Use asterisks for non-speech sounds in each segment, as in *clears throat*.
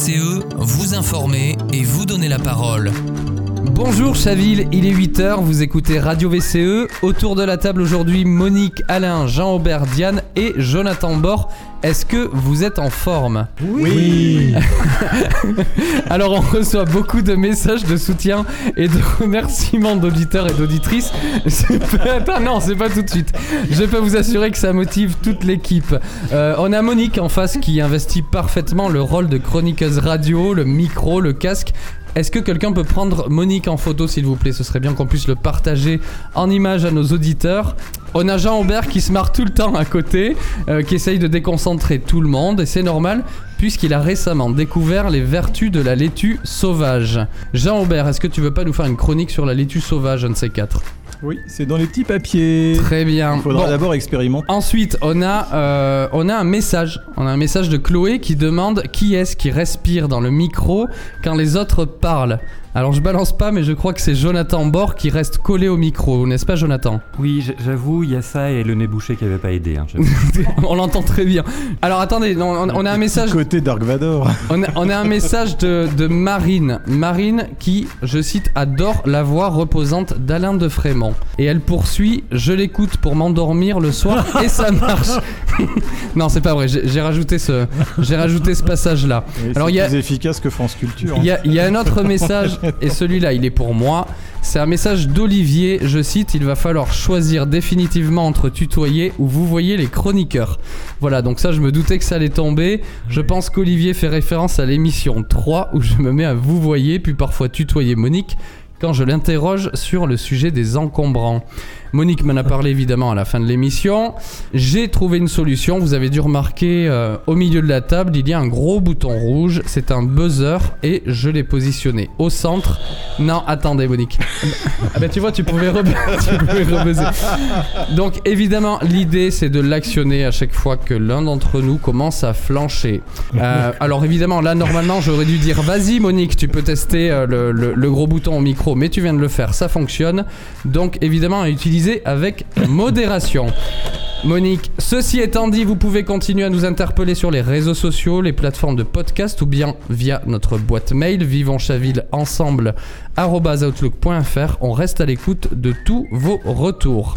VCE, vous informer et vous donner la parole. Bonjour Chaville, il est 8h, vous écoutez Radio VCE. Autour de la table aujourd'hui, Monique, Alain, Jean-Aubert, Diane et Jonathan Bord. Est-ce que vous êtes en forme Oui, *laughs* Alors on reçoit beaucoup de messages de soutien et de remerciements d'auditeurs et d'auditrices. Attends, non, c'est pas tout de suite. Je peux vous assurer que ça motive toute l'équipe. Euh, on a Monique en face qui investit parfaitement le rôle de chroniqueuse radio, le micro, le casque. Est-ce que quelqu'un peut prendre Monique en photo s'il vous plaît? Ce serait bien qu'on puisse le partager en image à nos auditeurs. On a Jean Aubert qui se marre tout le temps à côté, euh, qui essaye de déconcentrer tout le monde et c'est normal puisqu'il a récemment découvert les vertus de la laitue sauvage. Jean Aubert, est-ce que tu veux pas nous faire une chronique sur la laitue sauvage, un de ces quatre? Oui, c'est dans les petits papiers. Très bien. Il faudra Bon. d'abord expérimenter. Ensuite, on a, euh, on a un message. On a un message de Chloé qui demande qui est-ce qui respire dans le micro quand les autres parlent. Alors je balance pas, mais je crois que c'est Jonathan Bord qui reste collé au micro, n'est-ce pas Jonathan? Oui, j'avoue, il y a ça et le nez bouché qui avait pas aidé. hein. *laughs* On l'entend très bien. Alors attendez, on, on- on a un message. Côté Dark Vador. *laughs* On a, on a un message de, de Marine. Marine qui, je cite, adore la voix reposante d'Alain de Frémont. Et elle poursuit Je l'écoute pour m'endormir le soir et ça marche. *laughs* non, c'est pas vrai. J'ai rajouté ce, j'ai rajouté ce passage-là. Alors, c'est il y a- plus efficace que France Culture. Il y, a, il y a un autre message, et celui-là, il est pour moi. C'est un message d'Olivier. Je cite Il va falloir choisir définitivement entre tutoyer ou vous voyez les chroniqueurs. Voilà, donc ça, je me doutais que ça allait tomber. Je pense qu'Olivier fait référence à l'émission 3 où je me mets à vous voyez, puis parfois tutoyer Monique quand je l'interroge sur le sujet des encombrants. Monique m'en a parlé évidemment à la fin de l'émission. J'ai trouvé une solution. Vous avez dû remarquer euh, au milieu de la table, il y a un gros bouton rouge. C'est un buzzer et je l'ai positionné au centre. Non, attendez, Monique. ah ben tu vois, tu pouvais, re- *laughs* tu pouvais rebuzzer. Donc évidemment, l'idée c'est de l'actionner à chaque fois que l'un d'entre nous commence à flancher. Euh, *laughs* alors évidemment, là normalement j'aurais dû dire vas-y Monique, tu peux tester euh, le, le- le gros bouton au micro, mais tu viens de le faire, ça fonctionne. Donc évidemment à utiliser avec modération. Monique, ceci étant dit, vous pouvez continuer à nous interpeller sur les réseaux sociaux, les plateformes de podcast ou bien via notre boîte mail vivonschaville ensemble outlook.fr. On reste à l'écoute de tous vos retours.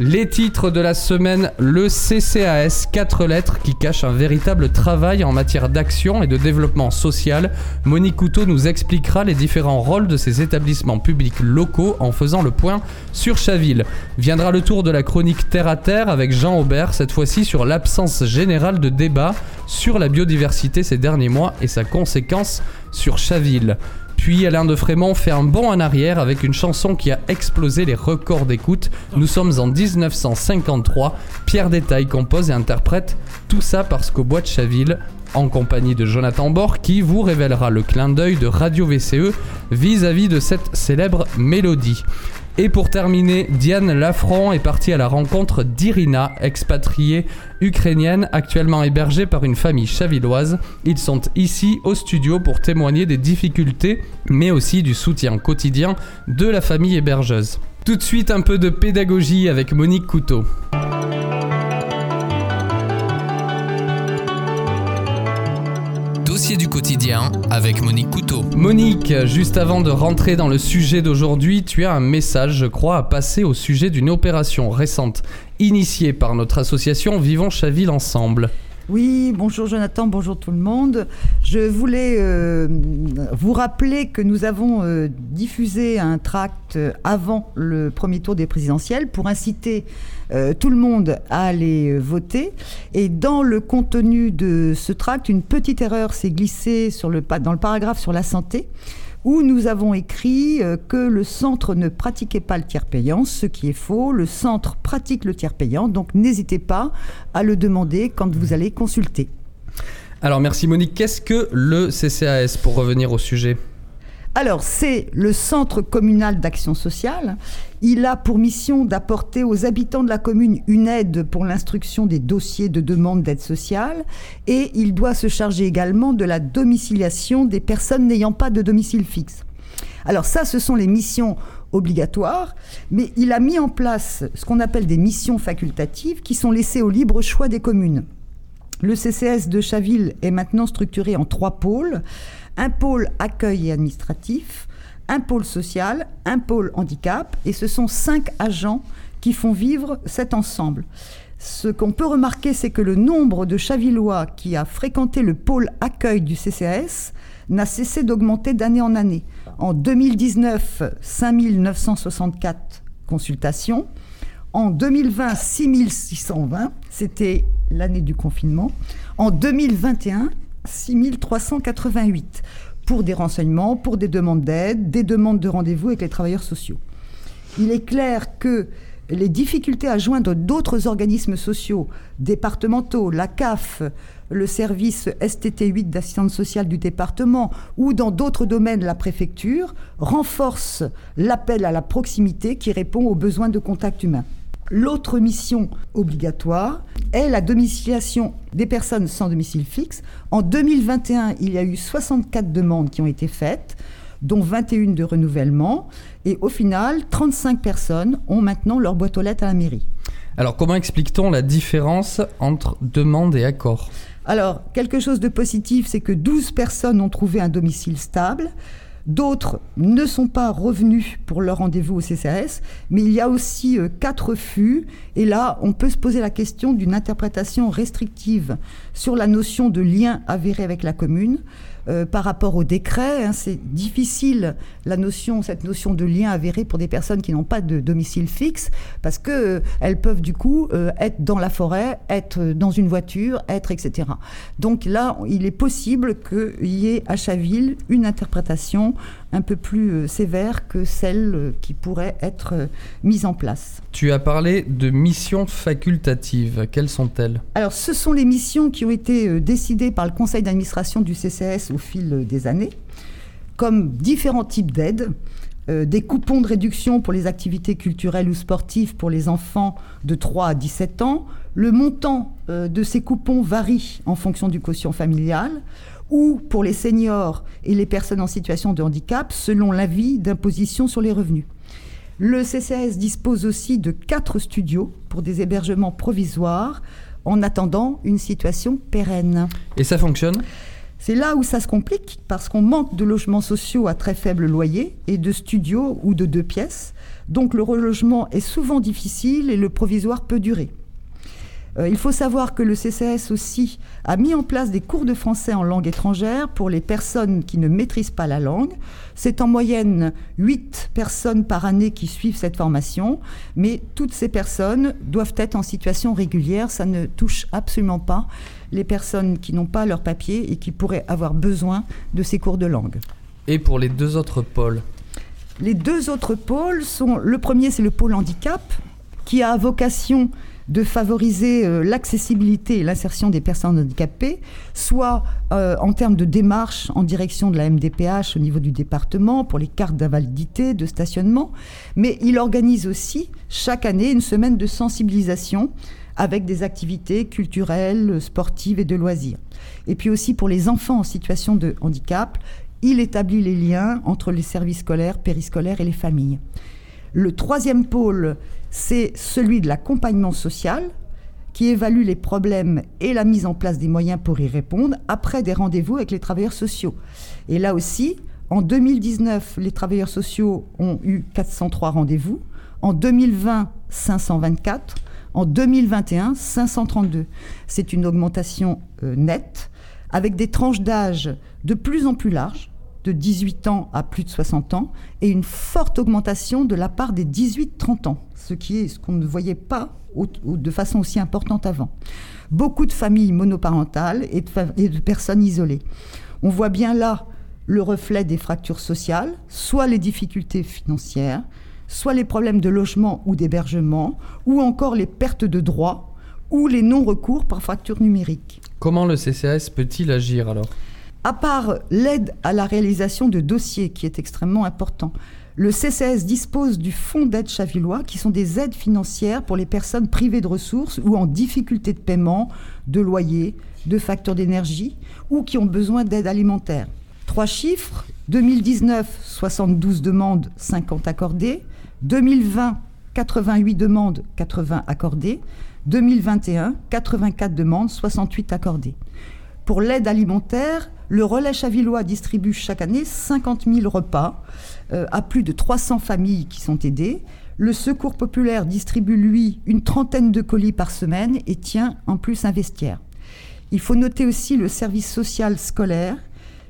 Les titres de la semaine, le CCAS, 4 lettres qui cachent un véritable travail en matière d'action et de développement social. Monique Couteau nous expliquera les différents rôles de ces établissements publics locaux en faisant le point sur Chaville. Viendra le tour de la chronique Terre à Terre avec Jean Aubert, cette fois-ci sur l'absence générale de débat sur la biodiversité ces derniers mois et sa conséquence sur Chaville. Puis Alain de Frémont fait un bond en arrière avec une chanson qui a explosé les records d'écoute. Nous sommes en 1953. Pierre Détail compose et interprète tout ça parce qu'au bois de Chaville, en compagnie de Jonathan Bord, qui vous révélera le clin d'œil de Radio VCE vis-à-vis de cette célèbre mélodie. Et pour terminer, Diane Lafron est partie à la rencontre d'Irina, expatriée ukrainienne, actuellement hébergée par une famille chavilloise. Ils sont ici au studio pour témoigner des difficultés, mais aussi du soutien quotidien de la famille hébergeuse. Tout de suite, un peu de pédagogie avec Monique Couteau. Avec Monique Couteau. Monique, juste avant de rentrer dans le sujet d'aujourd'hui, tu as un message, je crois, à passer au sujet d'une opération récente initiée par notre association Vivons Chaville Ensemble. Oui, bonjour Jonathan, bonjour tout le monde. Je voulais euh, vous rappeler que nous avons euh, diffusé un tract euh, avant le premier tour des présidentielles pour inciter tout le monde à aller voter. Et dans le contenu de ce tract, une petite erreur s'est glissée sur le, dans le paragraphe sur la santé où nous avons écrit euh, que le centre ne pratiquait pas le tiers payant, ce qui est faux. Le centre pratique le tiers payant, donc n'hésitez pas à le demander quand vous allez consulter. Alors merci Monique, qu'est-ce que le CCAS pour revenir au sujet? Alors, c'est le Centre communal d'action sociale. Il a pour mission d'apporter aux habitants de la commune une aide pour l'instruction des dossiers de demande d'aide sociale et il doit se charger également de la domiciliation des personnes n'ayant pas de domicile fixe. Alors ça, ce sont les missions obligatoires, mais il a mis en place ce qu'on appelle des missions facultatives qui sont laissées au libre choix des communes. Le CCS de Chaville est maintenant structuré en trois pôles. Un pôle accueil et administratif, un pôle social, un pôle handicap, et ce sont cinq agents qui font vivre cet ensemble. Ce qu'on peut remarquer, c'est que le nombre de Chavillois qui a fréquenté le pôle accueil du CCAS n'a cessé d'augmenter d'année en année. En 2019, 5964 consultations. En 2020, 6620, c'était l'année du confinement. En 2021, 6388 pour des renseignements, pour des demandes d'aide, des demandes de rendez-vous avec les travailleurs sociaux. Il est clair que les difficultés à joindre d'autres organismes sociaux, départementaux, la CAF, le service STT8 d'assistance sociale du département ou dans d'autres domaines la préfecture, renforcent l'appel à la proximité qui répond aux besoins de contact humain. L'autre mission obligatoire est la domiciliation des personnes sans domicile fixe. En 2021, il y a eu 64 demandes qui ont été faites, dont 21 de renouvellement. Et au final, 35 personnes ont maintenant leur boîte aux lettres à la mairie. Alors comment explique-t-on la différence entre demande et accord? Alors, quelque chose de positif, c'est que 12 personnes ont trouvé un domicile stable. D'autres ne sont pas revenus pour leur rendez-vous au CCRS, mais il y a aussi euh, quatre refus. Et là, on peut se poser la question d'une interprétation restrictive sur la notion de lien avéré avec la commune. Euh, par rapport au décret. Hein, c'est difficile notion, cette notion de lien avéré pour des personnes qui n'ont pas de domicile fixe, parce que euh, elles peuvent du coup euh, être dans la forêt, être dans une voiture, être etc. Donc là, il est possible qu'il y ait à Chaville une interprétation un peu plus sévère que celle qui pourrait être mise en place. Tu as parlé de missions facultatives. Quelles sont-elles? Alors, ce sont les missions qui ont été décidées par le conseil d'administration du CCS au fil des années, comme différents types d'aides. Euh, des coupons de réduction pour les activités culturelles ou sportives pour les enfants de 3 à 17 ans. Le montant euh, de ces coupons varie en fonction du quotient familial ou pour les seniors et les personnes en situation de handicap selon l'avis d'imposition sur les revenus. Le CCAS dispose aussi de quatre studios pour des hébergements provisoires en attendant une situation pérenne. Et ça fonctionne? C'est là où ça se complique parce qu'on manque de logements sociaux à très faible loyer et de studios ou de deux pièces. Donc le relogement est souvent difficile et le provisoire peut durer. Euh, il faut savoir que le CCS aussi a mis en place des cours de français en langue étrangère pour les personnes qui ne maîtrisent pas la langue. C'est en moyenne 8 personnes par année qui suivent cette formation, mais toutes ces personnes doivent être en situation régulière. Ça ne touche absolument pas les personnes qui n'ont pas leur papier et qui pourraient avoir besoin de ces cours de langue. Et pour les deux autres pôles? Les deux autres pôles sont, le premier c'est le pôle handicap, qui a vocation de favoriser euh, l'accessibilité et l'insertion des personnes handicapées, soit euh, en termes de démarche en direction de la MDPH au niveau du département pour les cartes d'invalidité, de stationnement, mais il organise aussi chaque année une semaine de sensibilisation avec des activités culturelles, sportives et de loisirs. Et puis aussi pour les enfants en situation de handicap, il établit les liens entre les services scolaires, périscolaires et les familles. Le troisième pôle, c'est celui de l'accompagnement social, qui évalue les problèmes et la mise en place des moyens pour y répondre après des rendez-vous avec les travailleurs sociaux. Et là aussi, en 2019, les travailleurs sociaux ont eu 403 rendez-vous. En 2020, 524. En 2021, 532. C'est une augmentation euh, nette, avec des tranches d'âge de plus en plus larges, de 18 ans à plus de 60 ans, et une forte augmentation de la part des 18-30 ans, ce qui est ce qu'on ne voyait pas de façon aussi importante avant. Beaucoup de familles monoparentales et de personnes isolées. On voit bien là le reflet des fractures sociales, soit les difficultés financières, soit les problèmes de logement ou d'hébergement, ou encore les pertes de droits ou les non-recours par fracture numérique. Comment le CCAS peut-il agir alors? À part l'aide à la réalisation de dossiers qui est extrêmement important, le CCS dispose du fonds d'aide chavillois, qui sont des aides financières pour les personnes privées de ressources ou en difficulté de paiement, de loyer, de factures d'énergie ou qui ont besoin d'aide alimentaire. Trois chiffres 2019, 72 demandes, 50 accordées. 2020, 88 demandes, 80 accordées. 2021, 84 demandes, 68 accordées. Pour l'aide alimentaire, le relais chavillois distribue chaque année 50 000 repas euh, à plus de 300 familles qui sont aidées. Le Secours populaire distribue, lui, une trentaine de colis par semaine et tient en plus un vestiaire. Il faut noter aussi le service social scolaire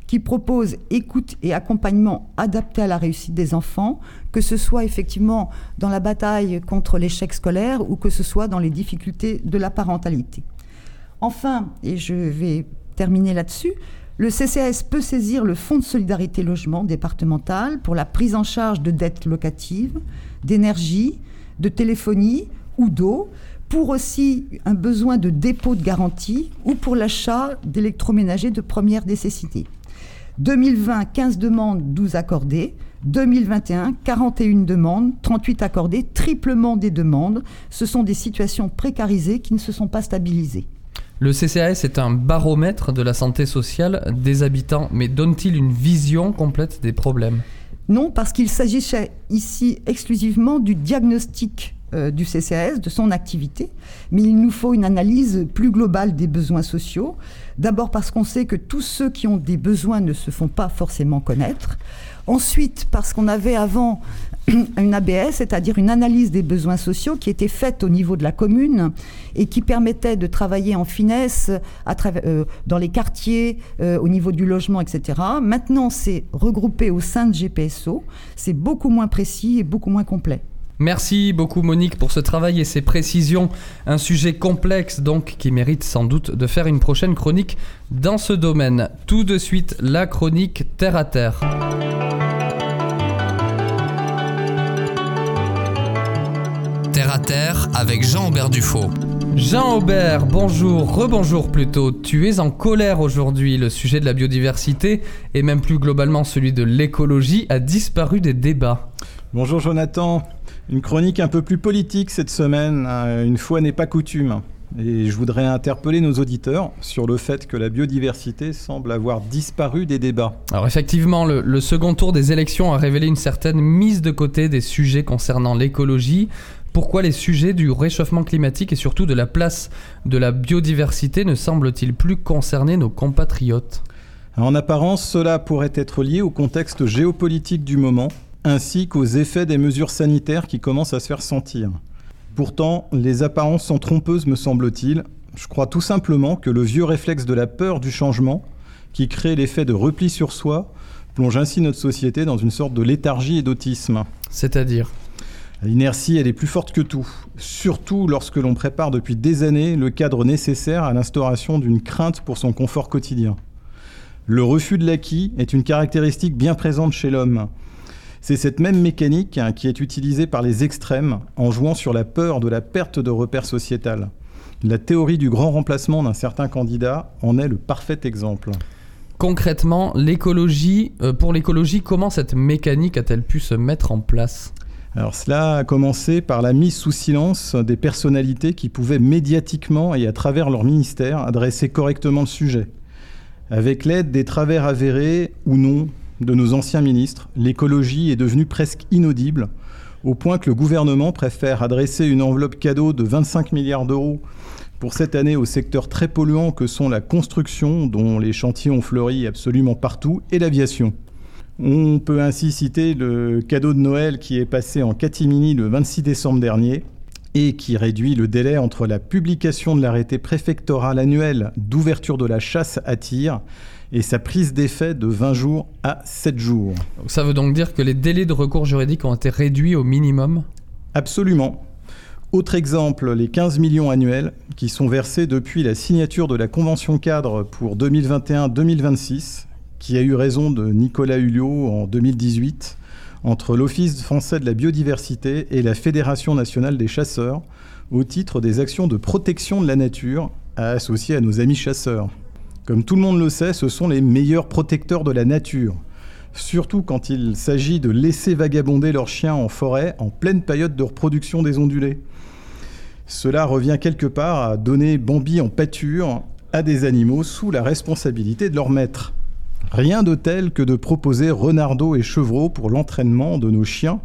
qui propose écoute et accompagnement adapté à la réussite des enfants, que ce soit effectivement dans la bataille contre l'échec scolaire ou que ce soit dans les difficultés de la parentalité. Enfin, et je vais terminer là-dessus, le CCAS peut saisir le Fonds de solidarité logement départemental pour la prise en charge de dettes locatives, d'énergie, de téléphonie ou d'eau, pour aussi un besoin de dépôt de garantie ou pour l'achat d'électroménagers de première nécessité. 2020, 15 demandes, 12 accordées. 2021, 41 demandes, 38 accordées, triplement des demandes. Ce sont des situations précarisées qui ne se sont pas stabilisées. Le CCAS est un baromètre de la santé sociale des habitants, mais donne-t-il une vision complète des problèmes? Non, parce qu'il s'agissait ici exclusivement du diagnostic euh, du CCAS, de son activité, mais il nous faut une analyse plus globale des besoins sociaux. D'abord parce qu'on sait que tous ceux qui ont des besoins ne se font pas forcément connaître. Ensuite parce qu'on avait avant *clears throat* une ABS, c'est-à-dire une analyse des besoins sociaux qui était faite au niveau de la commune et qui permettait de travailler en finesse euh, dans les quartiers, euh, au niveau du logement, etc. Maintenant, c'est regroupé au sein de GPSO. C'est beaucoup moins précis et beaucoup moins complet. Merci beaucoup Monique pour ce travail et ces précisions. Un sujet complexe donc qui mérite sans doute de faire une prochaine chronique dans ce domaine. Tout de suite, la chronique Terre à Terre. Terre à Terre avec Jean-Aubert Dufaux. Jean-Aubert, bonjour, rebonjour plutôt. Tu es en colère aujourd'hui. Le sujet de la biodiversité et même plus globalement celui de l'écologie a disparu des débats. Bonjour Jonathan. Une chronique un peu plus politique cette semaine, hein, une fois n'est pas coutume. Et je voudrais interpeller nos auditeurs sur le fait que la biodiversité semble avoir disparu des débats. Alors effectivement, le, le, second tour des élections a révélé une certaine mise de côté des sujets concernant l'écologie. Pourquoi les sujets du réchauffement climatique et surtout de la place de la biodiversité ne semblent-ils plus concerner nos compatriotes? En apparence, cela pourrait être lié au contexte géopolitique du moment, ainsi qu'aux effets des mesures sanitaires qui commencent à se faire sentir. Pourtant, les apparences sont trompeuses, me semble-t-il. Je crois tout simplement que le vieux réflexe de la peur du changement, qui crée l'effet de repli sur soi, plonge ainsi notre société dans une sorte de léthargie et d'autisme. C'est-à-dire? L'inertie, elle est plus forte que tout, surtout lorsque l'on prépare depuis des années le cadre nécessaire à l'instauration d'une crainte pour son confort quotidien. Le refus de l'acquis est une caractéristique bien présente chez l'homme. C'est cette même mécanique hein, qui est utilisée par les extrêmes en jouant sur la peur de la perte de repères sociétal. La théorie du grand remplacement d'un certain candidat en est le parfait exemple. Concrètement, l'écologie, euh, pour l'écologie, comment cette mécanique a-t-elle pu se mettre en place? Alors cela a commencé par la mise sous silence des personnalités qui pouvaient médiatiquement et à travers leur ministère adresser correctement le sujet. Avec l'aide des travers avérés ou non de nos anciens ministres, l'écologie est devenue presque inaudible, au point que le gouvernement préfère adresser une enveloppe cadeau de 25 milliards d'euros pour cette année au secteur très polluant que sont la construction, dont les chantiers ont fleuri absolument partout, et l'aviation. On peut ainsi citer le cadeau de Noël qui est passé en catimini le 26 décembre dernier et qui réduit le délai entre la publication de l'arrêté préfectoral annuel d'ouverture de la chasse à tir et sa prise d'effet de 20 jours à 7 jours. Ça veut donc dire que les délais de recours juridique ont été réduits au minimum? Absolument. Autre exemple, les 15 millions annuels qui sont versés depuis la signature de la convention cadre pour 2021-2026, qui a eu raison de Nicolas Hulot en 2018, entre l'Office français de la biodiversité et la Fédération nationale des chasseurs, au titre des actions de protection de la nature à associer à nos amis chasseurs. Comme tout le monde le sait, ce sont les meilleurs protecteurs de la nature, surtout quand il s'agit de laisser vagabonder leurs chiens en forêt en pleine période de reproduction des ondulés. Cela revient quelque part à donner Bambi en pâture à des animaux sous la responsabilité de leur maître. Rien de tel que de proposer renardeaux et chevreaux pour l'entraînement de nos chiens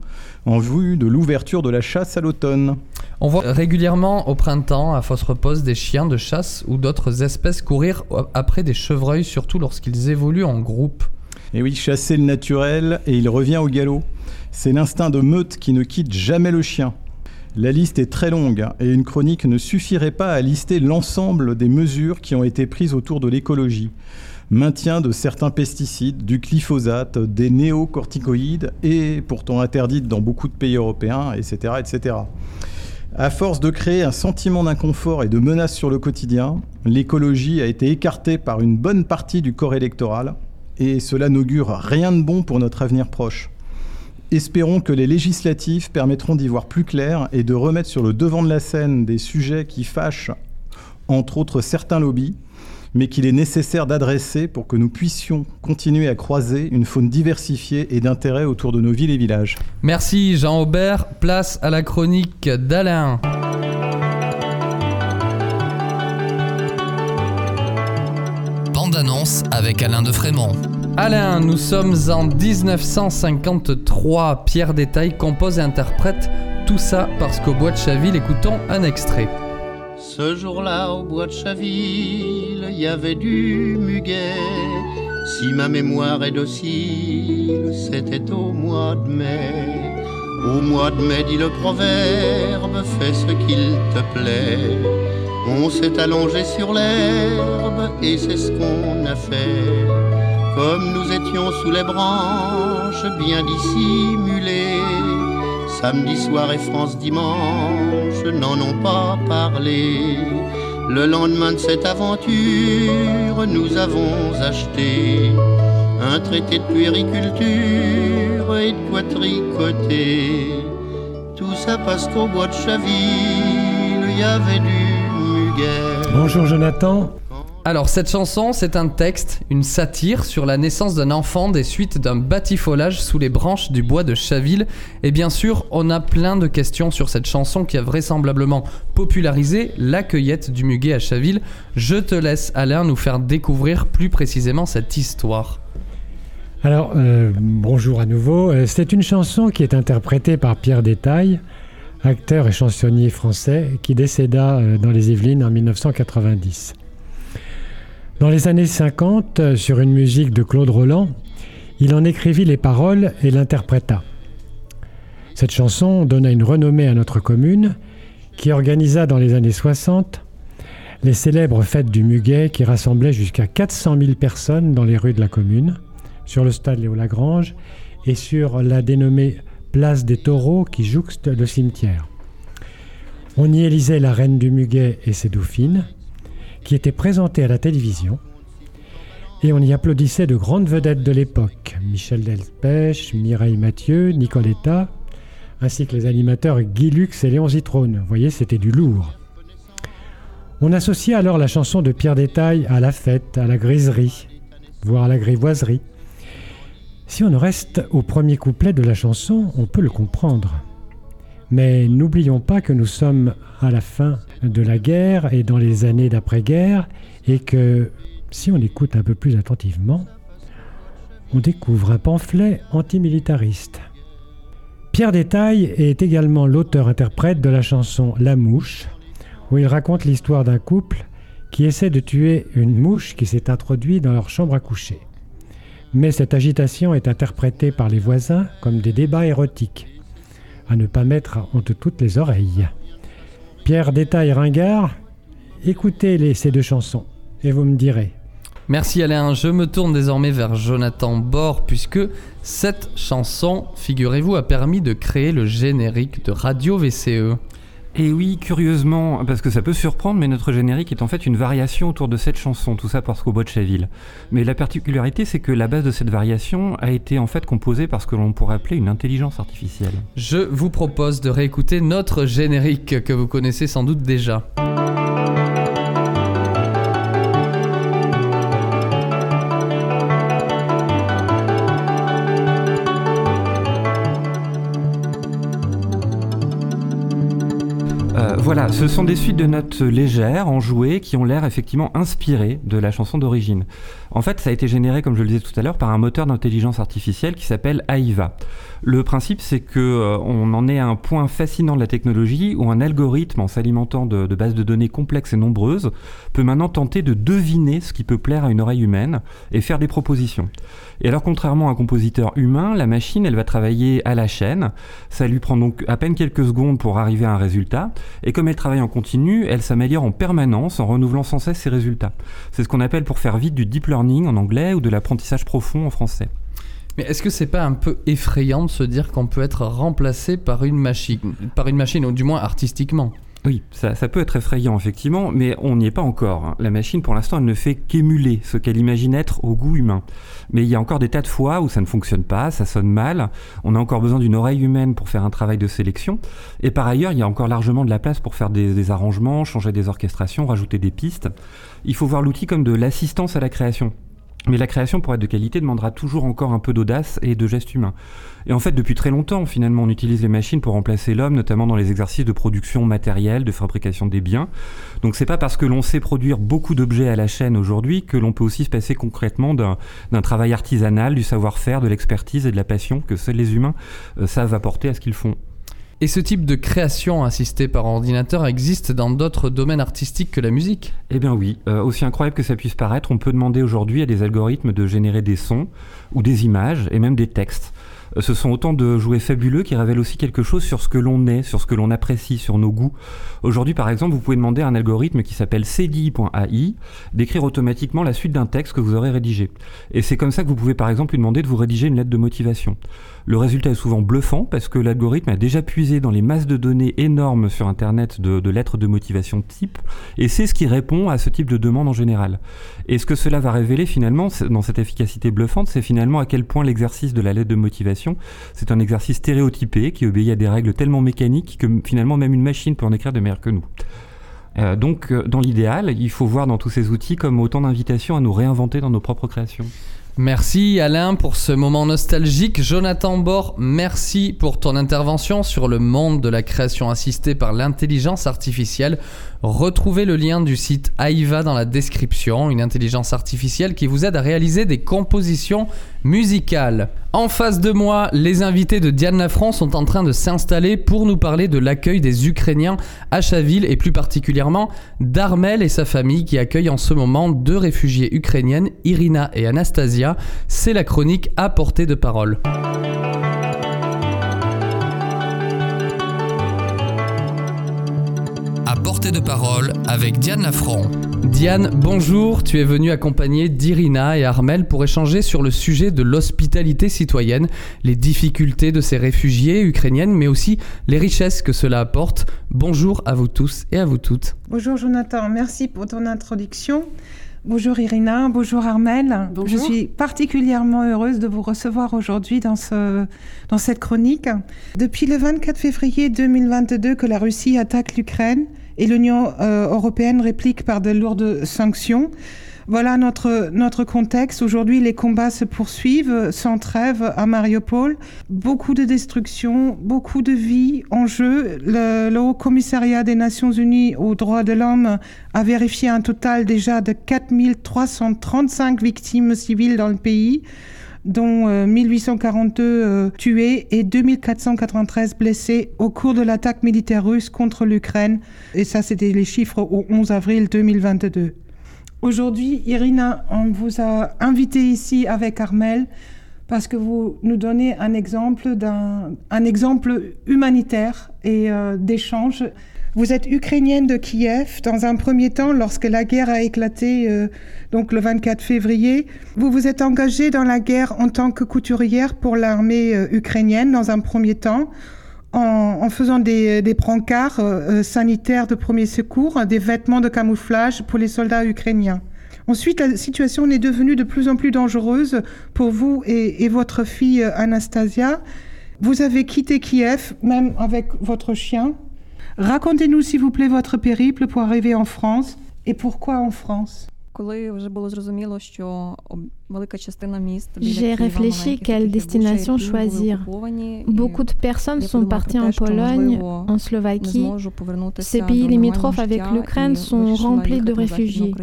en vue de l'ouverture de la chasse à l'automne. On voit régulièrement au printemps, à Fosse Repose, des chiens de chasse ou d'autres espèces courir après des chevreuils, surtout lorsqu'ils évoluent en groupe. Et oui, chasser le naturel et il revient au galop. C'est l'instinct de meute qui ne quitte jamais le chien. La liste est très longue et une chronique ne suffirait pas à lister l'ensemble des mesures qui ont été prises autour de l'écologie maintien de certains pesticides, du glyphosate, des néocorticoïdes et pourtant interdites dans beaucoup de pays européens, etc. etc. À force de créer un sentiment d'inconfort et de menace sur le quotidien, l'écologie a été écartée par une bonne partie du corps électoral et cela n'augure rien de bon pour notre avenir proche. Espérons que les législatives permettront d'y voir plus clair et de remettre sur le devant de la scène des sujets qui fâchent, entre autres certains lobbies, mais qu'il est nécessaire d'adresser pour que nous puissions continuer à croiser une faune diversifiée et d'intérêt autour de nos villes et villages. Merci Jean Aubert, place à la chronique d'Alain. Bande annonce avec Alain de Frémont. Alain, nous sommes en 1953. Pierre Détail compose et interprète tout ça parce qu'au bois de Chaville, écoutons un extrait. Ce jour-là, au bois de Chaville, il y avait du muguet. Si ma mémoire est docile, c'était au mois de mai. Au mois de mai, dit le proverbe, fais ce qu'il te plaît. On s'est allongé sur l'herbe et c'est ce qu'on a fait. Comme nous étions sous les branches, bien dissimulés Samedi soir et France dimanche n'en ont pas parlé. Le lendemain de cette aventure, nous avons acheté un traité de puériculture et de quoi tricoter. Tout ça parce qu'au bois de Chaville, il y avait du muguet. Bonjour Jonathan. Alors cette chanson, c'est un texte, une satire sur la naissance d'un enfant des suites d'un batifolage sous les branches du bois de Chaville. Et bien sûr, on a plein de questions sur cette chanson qui a vraisemblablement popularisé la cueillette du muguet à Chaville. Je te laisse Alain nous faire découvrir plus précisément cette histoire. Alors, euh, bonjour à nouveau. Euh, c'est une chanson qui est interprétée par Pierre Détail, acteur et chansonnier français, qui décéda euh, dans les Yvelines en 1990. Dans les années 50, euh, sur une musique de Claude Roland, il en écrivit les paroles et l'interpréta. Cette chanson donna une renommée à notre commune, qui organisa dans les années 60 les célèbres fêtes du Muguet qui rassemblaient jusqu'à 400 000 personnes dans les rues de la commune, sur le stade Léo Lagrange et sur la dénommée Place des Taureaux qui jouxte le cimetière. On y élisait la reine du Muguet et ses dauphines, qui était présenté à la télévision. Et on y applaudissait de grandes vedettes de l'époque, Michel Delpech, Mireille Mathieu, Nicoletta, ainsi que les animateurs Guy Lux et Léon Zitrone. Vous voyez, c'était du lourd. On associait alors la chanson de Pierre Détail à la fête, à la griserie, voire à la grivoiserie. Si on reste au premier couplet de la chanson, on peut le comprendre. Mais n'oublions pas que nous sommes à la fin de la guerre et dans les années d'après-guerre, et que si on écoute un peu plus attentivement, on découvre un pamphlet antimilitariste. Pierre Détail est également l'auteur-interprète de la chanson La Mouche, où il raconte l'histoire d'un couple qui essaie de tuer une mouche qui s'est introduite dans leur chambre à coucher. Mais cette agitation est interprétée par les voisins comme des débats érotiques, à ne pas mettre entre toutes les oreilles. Pierre Détail Ringard, écoutez les, ces deux chansons et vous me direz. Merci Alain, je me tourne désormais vers Jonathan Bord puisque cette chanson, figurez-vous, a permis de créer le générique de Radio VCE. Et oui, curieusement, parce que ça peut surprendre, mais notre générique est en fait une variation autour de cette chanson, tout ça parce qu'au bois de Chaville. Mais la particularité, c'est que la base de cette variation a été en fait composée par ce que l'on pourrait appeler une intelligence artificielle. Je vous propose de réécouter notre générique que vous connaissez sans doute déjà. Ce sont des suites de notes légères, enjouées, qui ont l'air effectivement inspirées de la chanson d'origine. En fait, ça a été généré, comme je le disais tout à l'heure, par un moteur d'intelligence artificielle qui s'appelle AIVA. Le principe, c'est que euh, on en est à un point fascinant de la technologie où un algorithme, en s'alimentant de, de, bases de données complexes et nombreuses, peut maintenant tenter de deviner ce qui peut plaire à une oreille humaine et faire des propositions. Et alors, contrairement à un compositeur humain, la machine, elle va travailler à la chaîne. Ça lui prend donc à peine quelques secondes pour arriver à un résultat. Et comme elle travaille en continu, elle s'améliore en permanence en renouvelant sans cesse ses résultats. C'est ce qu'on appelle pour faire vite du deep learning en anglais ou de l'apprentissage profond en français. Mais est-ce que c'est pas un peu effrayant de se dire qu'on peut être remplacé par une machine, par une machine, ou du moins artistiquement? Oui, ça, peut être effrayant effectivement, mais on n'y est pas encore. La machine, pour l'instant, elle ne fait qu'émuler ce qu'elle imagine être au goût humain. Mais il y a encore des tas de fois où ça ne fonctionne pas, ça sonne mal, on a encore besoin d'une oreille humaine pour faire un travail de sélection. Et par ailleurs, il y a encore largement de la place pour faire des, des arrangements, changer des orchestrations, rajouter des pistes. Il faut voir l'outil comme de l'assistance à la création. Mais la création, pour être de qualité, demandera toujours encore un peu d'audace et de gestes humains. Et en fait, depuis très longtemps, finalement, on utilise les machines pour remplacer l'homme, notamment dans les exercices de production matérielle, de fabrication des biens. Donc c'est pas parce que l'on sait produire beaucoup d'objets à la chaîne aujourd'hui que l'on peut aussi se passer concrètement d'un travail artisanal, du savoir-faire, de l'expertise et de la passion que seuls les humains euh, savent apporter à ce qu'ils font. Et ce type de création assistée par ordinateur existe dans d'autres domaines artistiques que la musique? Eh bien oui, euh, aussi incroyable que ça puisse paraître, on peut demander aujourd'hui à des algorithmes de générer des sons ou des images et même des textes. Euh, ce sont autant de jouets fabuleux qui révèlent aussi quelque chose sur ce que l'on est, sur ce que l'on apprécie, sur nos goûts. Aujourd'hui, par exemple, vous pouvez demander à un algorithme qui s'appelle cdi.ai d'écrire automatiquement la suite d'un texte que vous aurez rédigé. Et c'est comme ça que vous pouvez, par exemple, lui demander de vous rédiger une lettre de motivation. Le résultat est souvent bluffant parce que l'algorithme a déjà puisé dans les masses de données énormes sur Internet de, lettres de motivation type et c'est ce qui répond à ce type de demande en général. Et ce que cela va révéler finalement dans cette efficacité bluffante, c'est finalement à quel point l'exercice de la lettre de motivation, c'est un exercice stéréotypé qui obéit à des règles tellement mécaniques que finalement même une machine peut en écrire de meilleur que nous. Euh, donc, euh, dans l'idéal, il faut voir dans tous ces outils comme autant d'invitations à nous réinventer dans nos propres créations. Merci Alain pour ce moment nostalgique. Jonathan Bor, merci pour ton intervention sur le monde de la création assistée par l'intelligence artificielle. Retrouvez le lien du site AIVA dans la description, une intelligence artificielle qui vous aide à réaliser des compositions musicales. En face de moi, les invités de Diane Lafrance sont en train de s'installer pour nous parler de l'accueil des Ukrainiens à Chaville et plus particulièrement d'Armel et sa famille qui accueillent en ce moment deux réfugiés ukrainiennes, Irina et Anastasia. C'est la chronique à portée de parole. À portée de parole avec Diane Lafront. Diane, bonjour. Tu es venue accompagner d'Irina et Armel pour échanger sur le sujet de l'hospitalité citoyenne, les difficultés de ces réfugiés ukrainiennes, mais aussi les richesses que cela apporte. Bonjour à vous tous et à vous toutes. Bonjour Jonathan, merci pour ton introduction. Bonjour Irina, bonjour Armel. Bonjour. Je suis particulièrement heureuse de vous recevoir aujourd'hui dans, ce, dans cette chronique. Depuis le 24 février 2022 que la Russie attaque l'Ukraine et l'Union euh, européenne réplique par de lourdes sanctions, voilà notre, notre contexte. Aujourd'hui, les combats se poursuivent sans trêve à Mariupol. Beaucoup de destruction, beaucoup de vies en jeu. Le, le Haut Commissariat des Nations Unies aux droits de l'homme a vérifié un total déjà de 4335 victimes civiles dans le pays dont euh, 1842 euh, tués et 2493 blessés au cours de l'attaque militaire russe contre l'Ukraine. Et ça, c'était les chiffres au 11 avril 2022. Aujourd'hui, Irina, on vous a invité ici avec Armel parce que vous nous donnez un exemple d'un un exemple humanitaire et euh, d'échange. Vous êtes ukrainienne de Kiev. Dans un premier temps, lorsque la guerre a éclaté, euh, donc le 24 février, vous vous êtes engagée dans la guerre en tant que couturière pour l'armée euh, ukrainienne dans un premier temps en, en faisant des, des brancards euh, sanitaires de premier secours, des vêtements de camouflage pour les soldats ukrainiens. Ensuite, la situation est devenue de plus en plus dangereuse pour vous et, et votre fille euh, Anastasia. Vous avez quitté Kiev, même avec votre chien. Racontez-nous, s'il vous plaît, votre périple pour arriver en France et pourquoi en France. J'ai réfléchi quelle destination choisir. Beaucoup de personnes sont parties en Pologne, en Slovaquie. Ces pays limitrophes avec l'Ukraine sont remplis de réfugiés.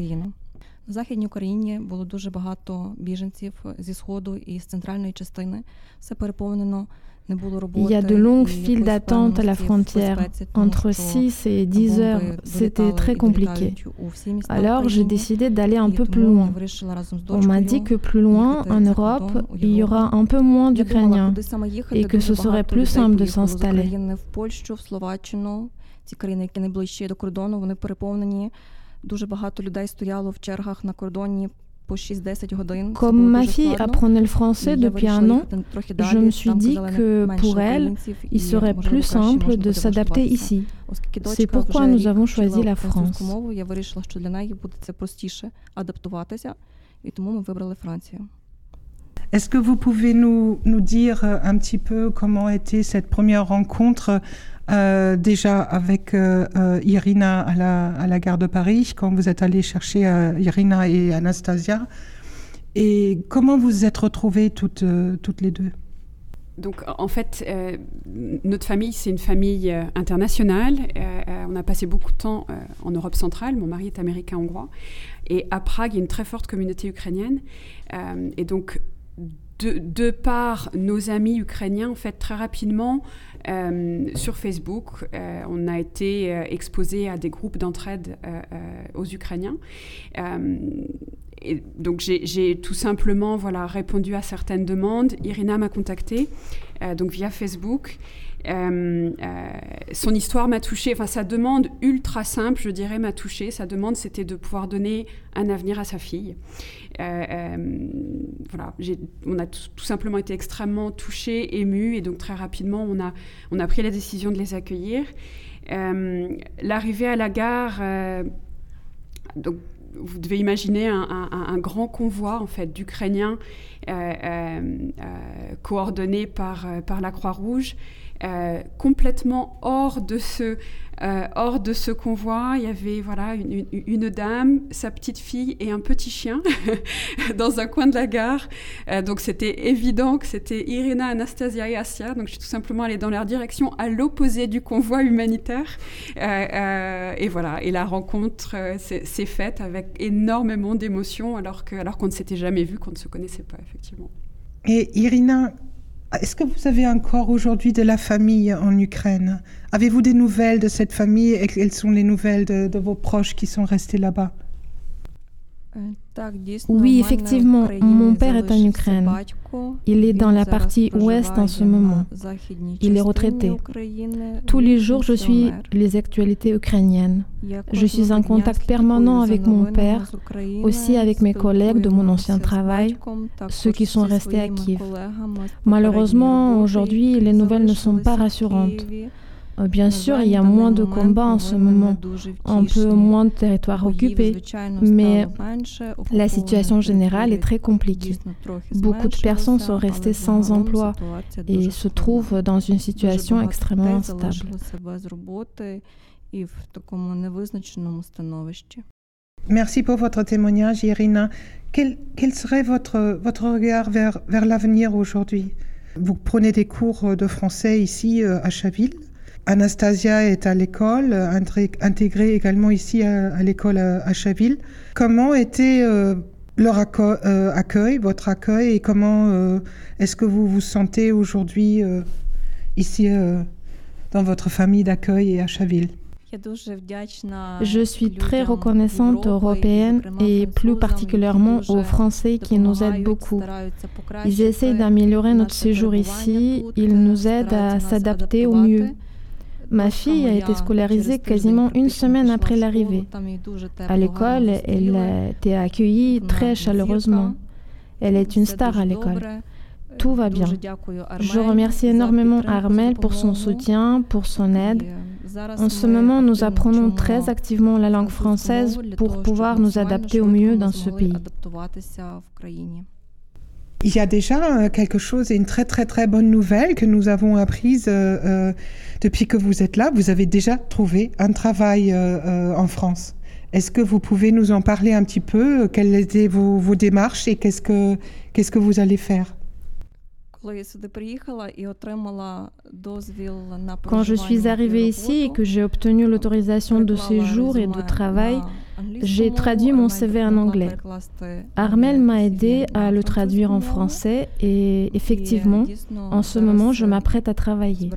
В Західній Україні було дуже багато біженців зі сходу і з центральної частини. Все переповнено Il y a de longues files d'attente à la frontière, entre 6 et 10 heures. C'était très compliqué. Alors j'ai décidé d'aller un peu plus loin. On m'a dit que plus loin, en Europe, il y aura un peu moins d'Ukrainiens et que ce serait plus simple de s'installer. Дуже багато людей стояло в чергах на кордоні comme ma fille apprenait le français depuis un an, je me suis dit que pour elle, il serait plus simple de s'adapter ici. C'est pourquoi nous avons choisi la France. Est-ce que vous pouvez nous, nous dire un petit peu comment était cette première rencontre euh, déjà avec euh, euh, Irina à la, gare de Paris, quand vous êtes allé chercher Irina et Anastasia. Et comment vous vous êtes retrouvées toutes, toutes les deux? Donc en fait, notre famille, c'est une famille internationale. on a passé beaucoup de temps en Europe centrale. Mon mari est américain-hongrois. Et à Prague, il y a une très forte communauté ukrainienne. et donc, de, par nos amis ukrainiens, en fait, très rapidement, euh, sur Facebook, euh, on a été euh, exposé à des groupes d'entraide aux Ukrainiens. donc, j'ai tout simplement voilà, répondu à certaines demandes. Irina m'a contacté donc via Facebook. Euh, euh, son histoire m'a touchée, enfin sa demande ultra simple, je dirais, m'a touchée. Sa demande, c'était de pouvoir donner un avenir à sa fille. Euh, voilà, on a tout simplement été extrêmement touchés, émus, et donc très rapidement, on a, on a pris la décision de les accueillir. L'arrivée à la gare, donc vous devez imaginer un, grand convoi en fait d'Ukrainiens coordonnés par, par la Croix-Rouge euh, complètement hors de ce euh, hors de ce convoi. Il y avait voilà une, dame, sa petite fille et un petit chien *laughs* dans un coin de la gare. Euh, donc c'était évident que c'était Irina, Anastasia et Asia. Donc je suis tout simplement allée dans leur direction à l'opposé du convoi humanitaire. et voilà. Et la rencontre s'est faite avec énormément d'émotions alors que alors qu'on ne s'était jamais vu, qu'on ne se connaissait pas effectivement. Et Irina, est-ce que vous avez encore aujourd'hui de la famille en Ukraine? Avez-vous des nouvelles de cette famille et quelles sont les nouvelles de, vos proches qui sont restés là-bas? Oui, effectivement, mon père est en Ukraine. Il est dans la partie ouest en ce moment. Il est retraité. Tous les jours, je suis les actualités ukrainiennes. Je suis en contact permanent avec mon père, aussi avec mes collègues de mon ancien travail, ceux qui sont restés à Kiev. Malheureusement, aujourd'hui, les nouvelles ne sont pas rassurantes. Euh, bien sûr, il y a moins de combats en ce moment, un peu moins de territoires occupés, mais la situation générale est très compliquée. Beaucoup de personnes sont restées sans emploi et se trouvent dans une situation extrêmement instable. Merci pour votre témoignage, Irina. Quel, quel serait votre, votre regard vers, vers l'avenir aujourd'hui? Vous prenez des cours de français ici euh, à Chaville? Anastasia est à l'école, intégrée également ici à, l'école à, Chaville. Comment était euh, leur euh, accueil, votre accueil, et comment euh, est-ce que vous vous sentez aujourd'hui ici dans votre famille d'accueil et à Chaville je suis très reconnaissante aux Européennes et plus particulièrement aux Français qui nous aident beaucoup. Ils essaient d'améliorer notre séjour ici, ils nous aident à s'adapter au mieux. Ma fille a été scolarisée quasiment une semaine après l'arrivée. À l'école, elle a été accueillie très chaleureusement. Elle est une star à l'école. Tout va bien. Je remercie énormément Armel pour son soutien, pour son aide. En ce moment, nous apprenons très activement la langue française pour pouvoir nous adapter au mieux dans ce pays. Il y a déjà euh, quelque chose et une très très très bonne nouvelle que nous avons apprise euh, euh, depuis que vous êtes là. Vous avez déjà trouvé un travail en France. Est-ce que vous pouvez nous en parler un petit peu Quelles étaient vos, vos démarches et qu'est-ce que, qu'est-ce que vous allez faire? Quand je suis arrivée ici et que j'ai obtenu l'autorisation de séjour et de travail, j'ai traduit mon CV en anglais. Armel m'a aidé à le traduire en français et effectivement, en ce moment, je m'apprête à travailler.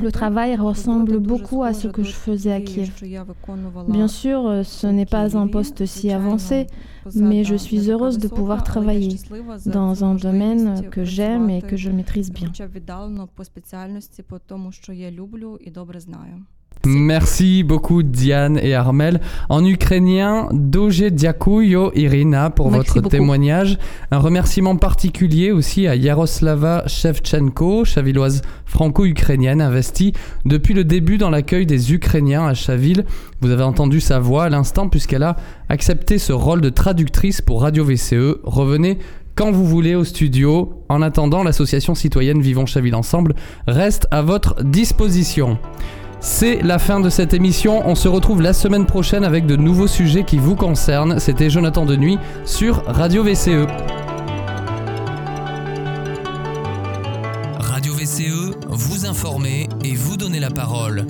Le travail ressemble beaucoup à ce que je faisais à Kiev. Bien sûr, ce n'est pas un poste si avancé, mais je suis heureuse de pouvoir travailler dans un domaine que j'aime et que je maîtrise bien. Merci beaucoup Diane et Armel. En ukrainien, Doje Diakuyo Irina pour votre témoignage. Un remerciement particulier aussi à Yaroslava Shevchenko, chavilloise franco-ukrainienne investie depuis le début dans l'accueil des Ukrainiens à Chaville. Vous avez entendu sa voix à l'instant puisqu'elle a accepté ce rôle de traductrice pour Radio VCE. Revenez quand vous voulez au studio. En attendant, l'association citoyenne Vivons Chaville Ensemble reste à votre disposition. C'est la fin de cette émission. On se retrouve la semaine prochaine avec de nouveaux sujets qui vous concernent. C'était Jonathan Denuy sur Radio VCE. Radio VCE, vous informer et vous donner la parole.